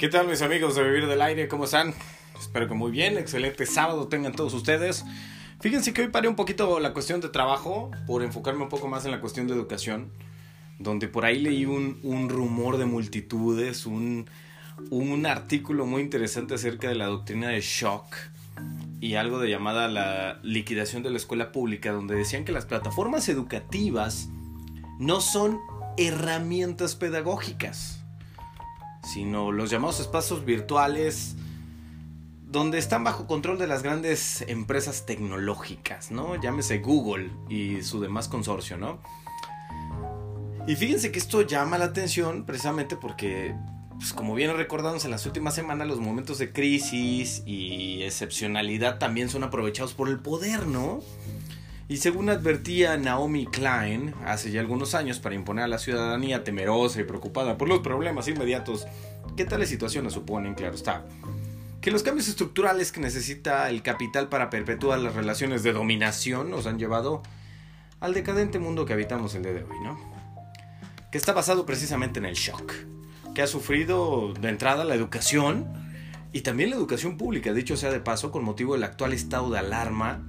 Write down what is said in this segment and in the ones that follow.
¿Qué tal mis amigos de Vivir del Aire? ¿Cómo están? Espero que muy bien, excelente sábado tengan todos ustedes. Fíjense que hoy paré un poquito la cuestión de trabajo por enfocarme un poco más en la cuestión de educación, donde por ahí leí un, rumor de multitudes, un, un artículo muy interesante acerca de la doctrina de shock y algo de llamada la liquidación de la escuela pública, donde decían que las plataformas educativas no son herramientas pedagógicas sino los llamados espacios virtuales donde están bajo control de las grandes empresas tecnológicas, ¿no? Llámese Google y su demás consorcio, ¿no? Y fíjense que esto llama la atención precisamente porque, pues como bien recordamos en las últimas semanas, los momentos de crisis y excepcionalidad también son aprovechados por el poder, ¿no? Y según advertía Naomi Klein hace ya algunos años para imponer a la ciudadanía temerosa y preocupada por los problemas inmediatos que tales situaciones suponen, claro está, que los cambios estructurales que necesita el capital para perpetuar las relaciones de dominación nos han llevado al decadente mundo que habitamos el día de hoy, ¿no? Que está basado precisamente en el shock, que ha sufrido de entrada la educación y también la educación pública, dicho sea de paso, con motivo del actual estado de alarma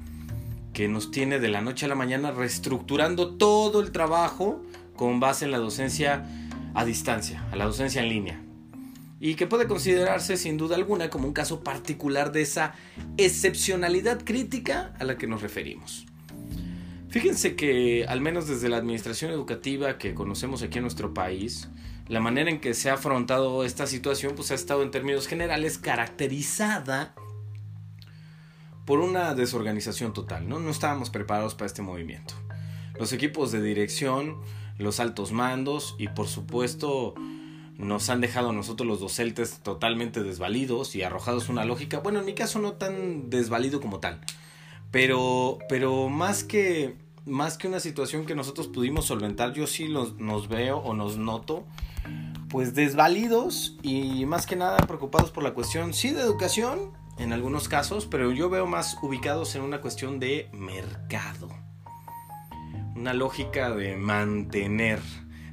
que nos tiene de la noche a la mañana reestructurando todo el trabajo con base en la docencia a distancia, a la docencia en línea. Y que puede considerarse sin duda alguna como un caso particular de esa excepcionalidad crítica a la que nos referimos. Fíjense que al menos desde la administración educativa que conocemos aquí en nuestro país, la manera en que se ha afrontado esta situación pues ha estado en términos generales caracterizada por una desorganización total, ¿no? No estábamos preparados para este movimiento. Los equipos de dirección, los altos mandos y por supuesto nos han dejado a nosotros los docentes totalmente desvalidos y arrojados una lógica, bueno, en mi caso no tan desvalido como tal, pero, pero más que más que una situación que nosotros pudimos solventar, yo sí los, nos veo o nos noto pues desvalidos y más que nada preocupados por la cuestión, sí, de educación, en algunos casos, pero yo veo más ubicados en una cuestión de mercado. Una lógica de mantener,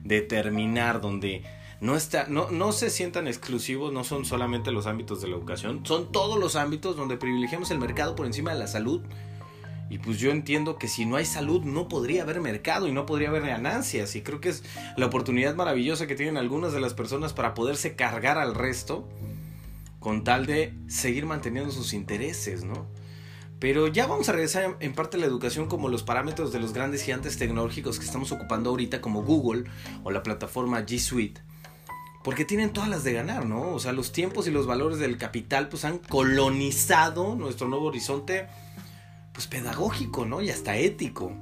de terminar, donde no, está, no, no se sientan exclusivos, no son solamente los ámbitos de la educación, son todos los ámbitos donde privilegiamos el mercado por encima de la salud. Y pues yo entiendo que si no hay salud no podría haber mercado y no podría haber ganancias. Y creo que es la oportunidad maravillosa que tienen algunas de las personas para poderse cargar al resto con tal de seguir manteniendo sus intereses, ¿no? Pero ya vamos a regresar en parte a la educación como los parámetros de los grandes gigantes tecnológicos que estamos ocupando ahorita como Google o la plataforma G Suite. Porque tienen todas las de ganar, ¿no? O sea, los tiempos y los valores del capital pues han colonizado nuestro nuevo horizonte pues pedagógico, ¿no? Y hasta ético.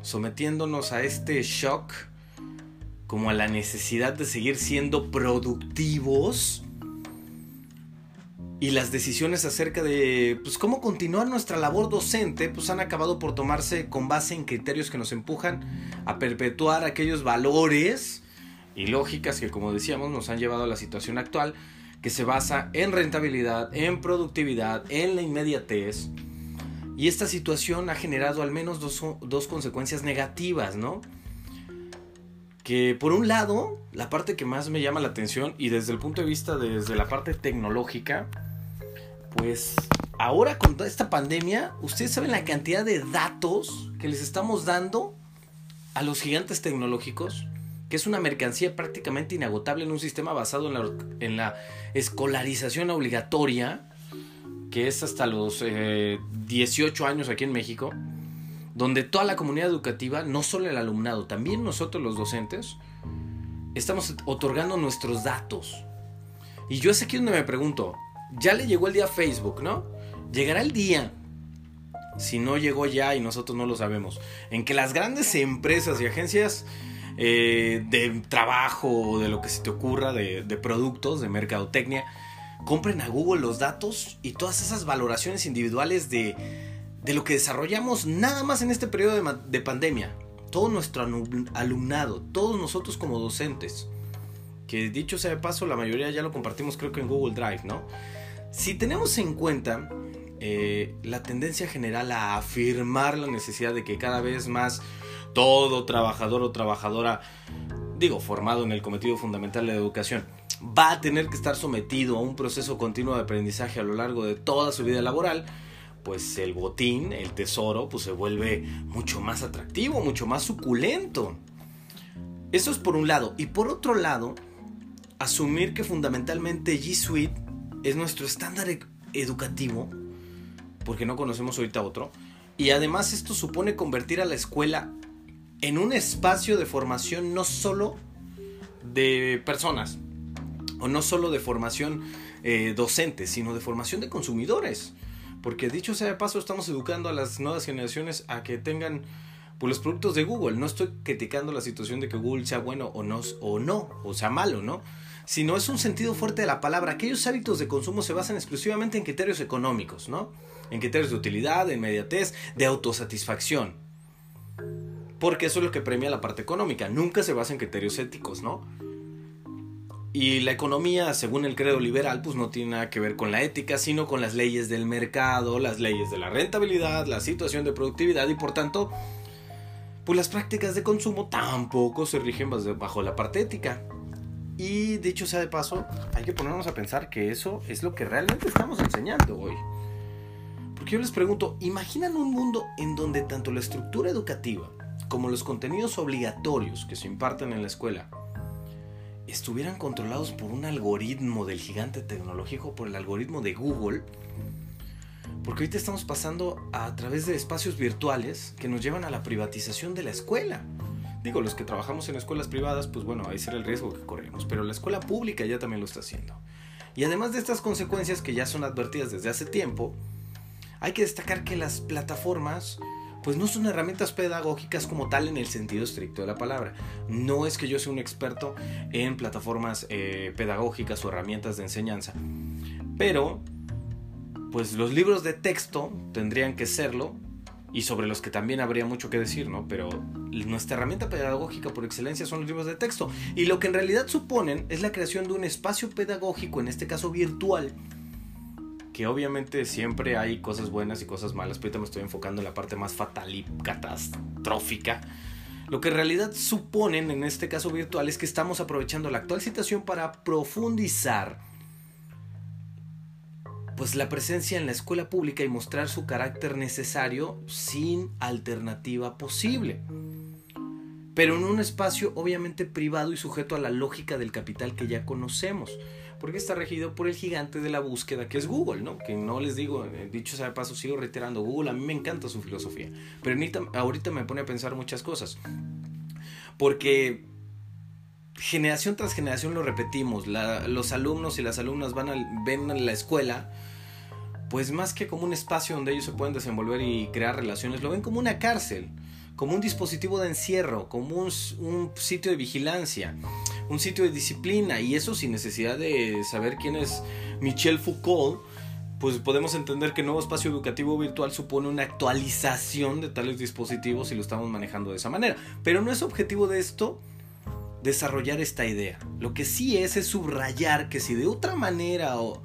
Sometiéndonos a este shock como a la necesidad de seguir siendo productivos y las decisiones acerca de pues, cómo continuar nuestra labor docente pues han acabado por tomarse con base en criterios que nos empujan a perpetuar aquellos valores y lógicas que como decíamos nos han llevado a la situación actual que se basa en rentabilidad, en productividad, en la inmediatez. Y esta situación ha generado al menos dos, dos consecuencias negativas, ¿no? Que por un lado, la parte que más me llama la atención y desde el punto de vista desde la parte tecnológica, pues ahora con toda esta pandemia, ustedes saben la cantidad de datos que les estamos dando a los gigantes tecnológicos, que es una mercancía prácticamente inagotable en un sistema basado en la, escolarización obligatoria, que es hasta los 18 eh, años aquí en México, donde toda la comunidad educativa, no solo el alumnado, también nosotros los docentes, estamos otorgando nuestros datos. Y yo es aquí donde me pregunto, ya le llegó el día a Facebook, ¿no? Llegará el día, si no llegó ya y nosotros no lo sabemos, en que las grandes empresas y agencias eh, de trabajo o de lo que se te ocurra, de, productos, de mercadotecnia, compren a Google los datos y todas esas valoraciones individuales de, de lo que desarrollamos nada más en este periodo de, de pandemia. Todo nuestro alumnado, todos nosotros como docentes. Que dicho sea de paso, la mayoría ya lo compartimos creo que en Google Drive, ¿no? Si tenemos en cuenta eh, la tendencia general a afirmar la necesidad de que cada vez más todo trabajador o trabajadora, digo, formado en el cometido fundamental de la educación, va a tener que estar sometido a un proceso continuo de aprendizaje a lo largo de toda su vida laboral, pues el botín, el tesoro, pues se vuelve mucho más atractivo, mucho más suculento. Eso es por un lado. Y por otro lado, asumir que fundamentalmente G Suite es nuestro estándar e- educativo, porque no conocemos ahorita otro, y además esto supone convertir a la escuela en un espacio de formación no solo de personas, o no solo de formación eh, docente, sino de formación de consumidores. Porque dicho sea de paso, estamos educando a las nuevas generaciones a que tengan pues, los productos de Google. No estoy criticando la situación de que Google sea bueno o no, o no, o sea malo, ¿no? Sino es un sentido fuerte de la palabra. Aquellos hábitos de consumo se basan exclusivamente en criterios económicos, ¿no? En criterios de utilidad, de inmediatez, de autosatisfacción. Porque eso es lo que premia la parte económica. Nunca se basa en criterios éticos, ¿no? Y la economía, según el credo liberal, pues no tiene nada que ver con la ética, sino con las leyes del mercado, las leyes de la rentabilidad, la situación de productividad y por tanto, pues las prácticas de consumo tampoco se rigen bajo la parte ética. Y dicho sea de paso, hay que ponernos a pensar que eso es lo que realmente estamos enseñando hoy. Porque yo les pregunto, ¿imaginan un mundo en donde tanto la estructura educativa como los contenidos obligatorios que se imparten en la escuela estuvieran controlados por un algoritmo del gigante tecnológico, por el algoritmo de Google, porque ahorita estamos pasando a través de espacios virtuales que nos llevan a la privatización de la escuela. Digo, los que trabajamos en escuelas privadas, pues bueno, ahí será el riesgo que corremos, pero la escuela pública ya también lo está haciendo. Y además de estas consecuencias que ya son advertidas desde hace tiempo, hay que destacar que las plataformas pues no son herramientas pedagógicas como tal en el sentido estricto de la palabra. No es que yo sea un experto en plataformas eh, pedagógicas o herramientas de enseñanza, pero pues los libros de texto tendrían que serlo y sobre los que también habría mucho que decir, ¿no? Pero nuestra herramienta pedagógica por excelencia son los libros de texto y lo que en realidad suponen es la creación de un espacio pedagógico, en este caso virtual, que obviamente siempre hay cosas buenas y cosas malas, pero ahorita me estoy enfocando en la parte más fatal y catastrófica. Lo que en realidad suponen en este caso virtual es que estamos aprovechando la actual situación para profundizar pues la presencia en la escuela pública y mostrar su carácter necesario sin alternativa posible. Pero en un espacio obviamente privado y sujeto a la lógica del capital que ya conocemos porque está regido por el gigante de la búsqueda que es Google, ¿no? Que no les digo, eh, dicho sea de paso, sigo reiterando, Google a mí me encanta su filosofía, pero ahorita, me pone a pensar muchas cosas, porque generación tras generación lo repetimos, los alumnos y las alumnas van a, ven a la escuela, pues más que como un espacio donde ellos se pueden desenvolver y crear relaciones, lo ven como una cárcel como un dispositivo de encierro, como un, sitio de vigilancia, un sitio de disciplina, y eso sin necesidad de saber quién es Michel Foucault, pues podemos entender que el nuevo espacio educativo virtual supone una actualización de tales dispositivos y lo estamos manejando de esa manera. Pero no es objetivo de esto desarrollar esta idea. Lo que sí es es subrayar que si de otra manera o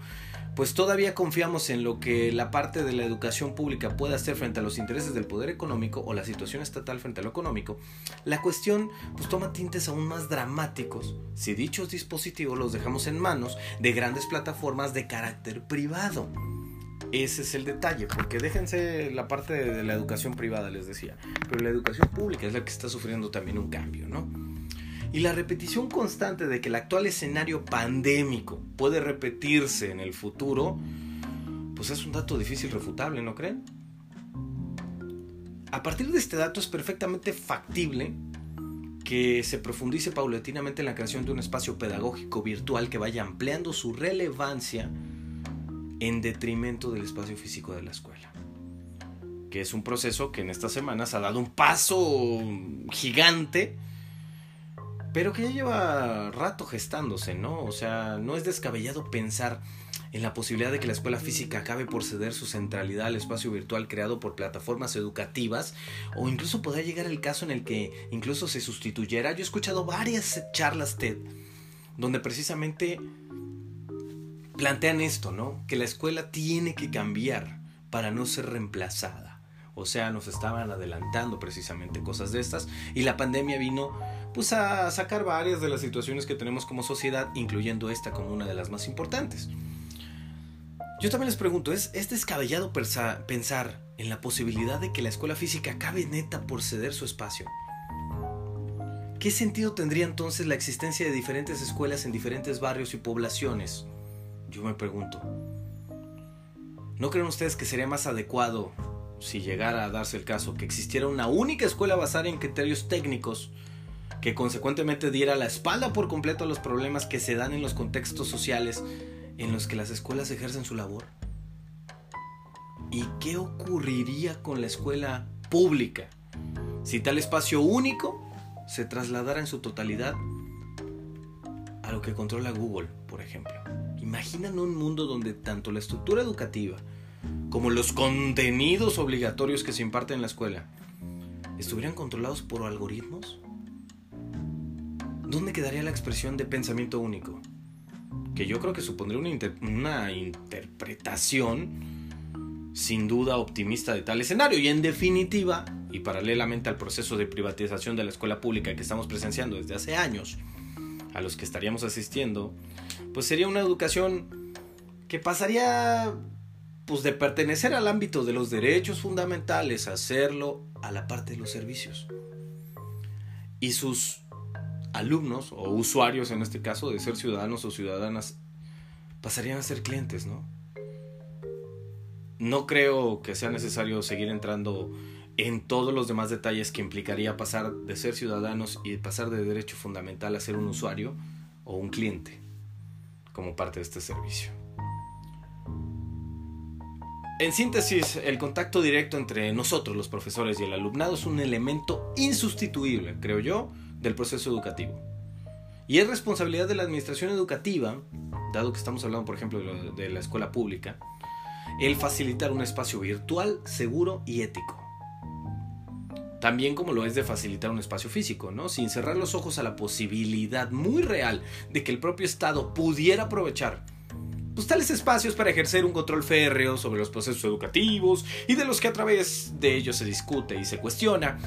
pues todavía confiamos en lo que la parte de la educación pública puede hacer frente a los intereses del poder económico o la situación estatal frente a lo económico, la cuestión pues toma tintes aún más dramáticos si dichos dispositivos los dejamos en manos de grandes plataformas de carácter privado. Ese es el detalle, porque déjense la parte de la educación privada, les decía, pero la educación pública es la que está sufriendo también un cambio, ¿no? Y la repetición constante de que el actual escenario pandémico puede repetirse en el futuro, pues es un dato difícil refutable, ¿no creen? A partir de este dato es perfectamente factible que se profundice paulatinamente en la creación de un espacio pedagógico virtual que vaya ampliando su relevancia en detrimento del espacio físico de la escuela. Que es un proceso que en estas semanas ha dado un paso gigante pero que ya lleva rato gestándose, ¿no? O sea, no es descabellado pensar en la posibilidad de que la escuela física acabe por ceder su centralidad al espacio virtual creado por plataformas educativas o incluso podrá llegar el caso en el que incluso se sustituyera. Yo he escuchado varias charlas TED donde precisamente plantean esto, ¿no? Que la escuela tiene que cambiar para no ser reemplazada. O sea, nos estaban adelantando precisamente cosas de estas y la pandemia vino pues a sacar varias de las situaciones que tenemos como sociedad, incluyendo esta como una de las más importantes. Yo también les pregunto, ¿es, ¿es descabellado pensar en la posibilidad de que la escuela física acabe neta por ceder su espacio? ¿Qué sentido tendría entonces la existencia de diferentes escuelas en diferentes barrios y poblaciones? Yo me pregunto. ¿No creen ustedes que sería más adecuado, si llegara a darse el caso, que existiera una única escuela basada en criterios técnicos que consecuentemente diera la espalda por completo a los problemas que se dan en los contextos sociales en los que las escuelas ejercen su labor? ¿Y qué ocurriría con la escuela pública si tal espacio único se trasladara en su totalidad a lo que controla Google, por ejemplo? Imaginan un mundo donde tanto la estructura educativa como los contenidos obligatorios que se imparten en la escuela estuvieran controlados por algoritmos? ¿Dónde quedaría la expresión de pensamiento único? Que yo creo que supondría una, una interpretación sin duda optimista de tal escenario y en definitiva, y paralelamente al proceso de privatización de la escuela pública que estamos presenciando desde hace años, a los que estaríamos asistiendo, pues sería una educación que pasaría pues de pertenecer al ámbito de los derechos fundamentales a hacerlo a la parte de los servicios. Y sus alumnos o usuarios en este caso de ser ciudadanos o ciudadanas pasarían a ser clientes, ¿no? No creo que sea necesario seguir entrando en todos los demás detalles que implicaría pasar de ser ciudadanos y pasar de derecho fundamental a ser un usuario o un cliente como parte de este servicio. En síntesis, el contacto directo entre nosotros, los profesores y el alumnado, es un elemento insustituible, creo yo, del proceso educativo. Y es responsabilidad de la administración educativa, dado que estamos hablando, por ejemplo, de la escuela pública, el facilitar un espacio virtual, seguro y ético. También como lo es de facilitar un espacio físico, ¿no? Sin cerrar los ojos a la posibilidad muy real de que el propio Estado pudiera aprovechar pues, tales espacios para ejercer un control férreo sobre los procesos educativos y de los que a través de ellos se discute y se cuestiona,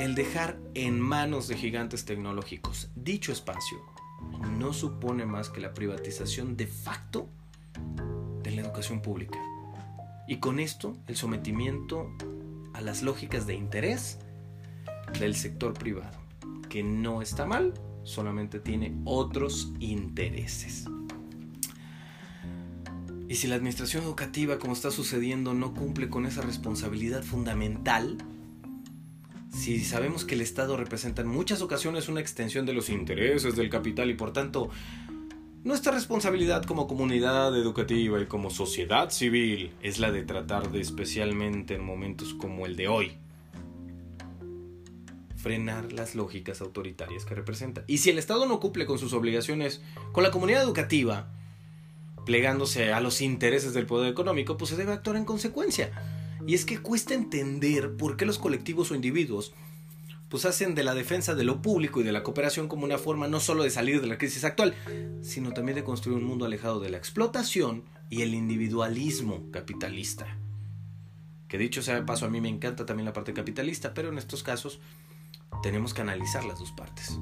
el dejar en manos de gigantes tecnológicos dicho espacio no supone más que la privatización de facto de la educación pública. Y con esto el sometimiento a las lógicas de interés del sector privado, que no está mal, solamente tiene otros intereses. Y si la administración educativa, como está sucediendo, no cumple con esa responsabilidad fundamental, si sabemos que el Estado representa en muchas ocasiones una extensión de los intereses del capital y por tanto nuestra responsabilidad como comunidad educativa y como sociedad civil es la de tratar de, especialmente en momentos como el de hoy, frenar las lógicas autoritarias que representa. Y si el Estado no cumple con sus obligaciones con la comunidad educativa, plegándose a los intereses del poder económico, pues se debe actuar en consecuencia. Y es que cuesta entender por qué los colectivos o individuos pues hacen de la defensa de lo público y de la cooperación como una forma no solo de salir de la crisis actual, sino también de construir un mundo alejado de la explotación y el individualismo capitalista. Que dicho sea de paso, a mí me encanta también la parte capitalista, pero en estos casos tenemos que analizar las dos partes.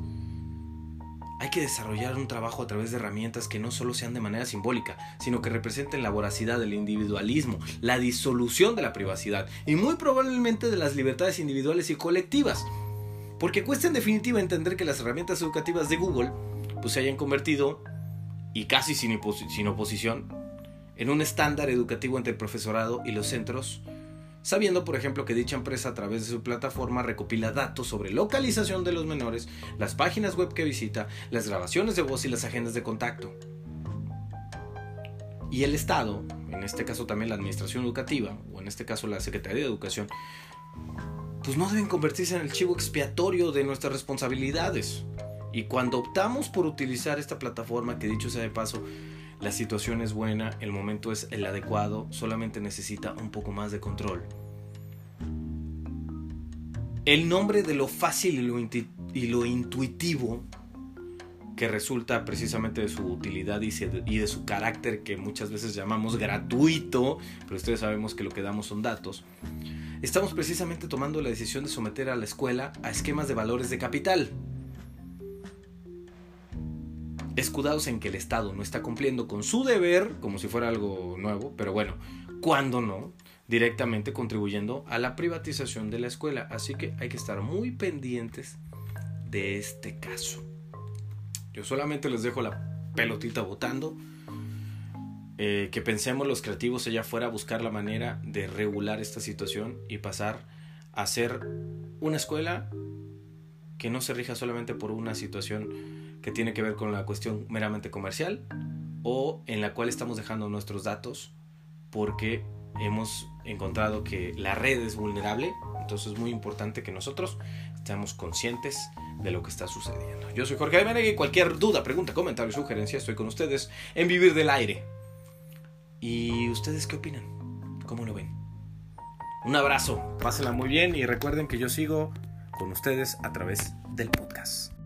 Hay que desarrollar un trabajo a través de herramientas que no solo sean de manera simbólica, sino que representen la voracidad del individualismo, la disolución de la privacidad y muy probablemente de las libertades individuales y colectivas, porque cuesta en definitiva entender que las herramientas educativas de Google pues, se hayan convertido, y casi sin, sin oposición, en un estándar educativo entre el profesorado y los centros, sabiendo por ejemplo que dicha empresa a través de su plataforma recopila datos sobre localización de los menores, las páginas web que visita, las grabaciones de voz y las agendas de contacto. Y el Estado, en este caso también la Administración Educativa, o en este caso la Secretaría de Educación, pues no deben convertirse en el chivo expiatorio de nuestras responsabilidades. Y cuando optamos por utilizar esta plataforma, que dicho sea de paso, la situación es buena, el momento es el adecuado, solamente necesita un poco más de control. El nombre de lo fácil y lo, intuitivo que resulta precisamente de su utilidad y, y de su carácter que muchas veces llamamos gratuito, pero ustedes sabemos que lo que damos son datos estamos precisamente tomando la decisión de someter a la escuela a esquemas de valores de capital. Escudados en que el Estado no está cumpliendo con su deber, como si fuera algo nuevo, pero bueno, cuando no, directamente contribuyendo a la privatización de la escuela. Así que hay que estar muy pendientes de este caso. Yo solamente les dejo la pelotita votando. Eh, que pensemos los creativos allá afuera a buscar la manera de regular esta situación y pasar a ser una escuela que no se rija solamente por una situación que tiene que ver con la cuestión meramente comercial o en la cual estamos dejando nuestros datos porque hemos encontrado que la red es vulnerable. Entonces es muy importante que nosotros estemos conscientes de lo que está sucediendo. Yo soy Jorge y cualquier duda, pregunta, comentario, sugerencia, estoy con ustedes en Vivir del Aire. ¿Y ustedes qué opinan? ¿Cómo lo ven? Un abrazo, pásenla muy bien y recuerden que yo sigo con ustedes a través del podcast.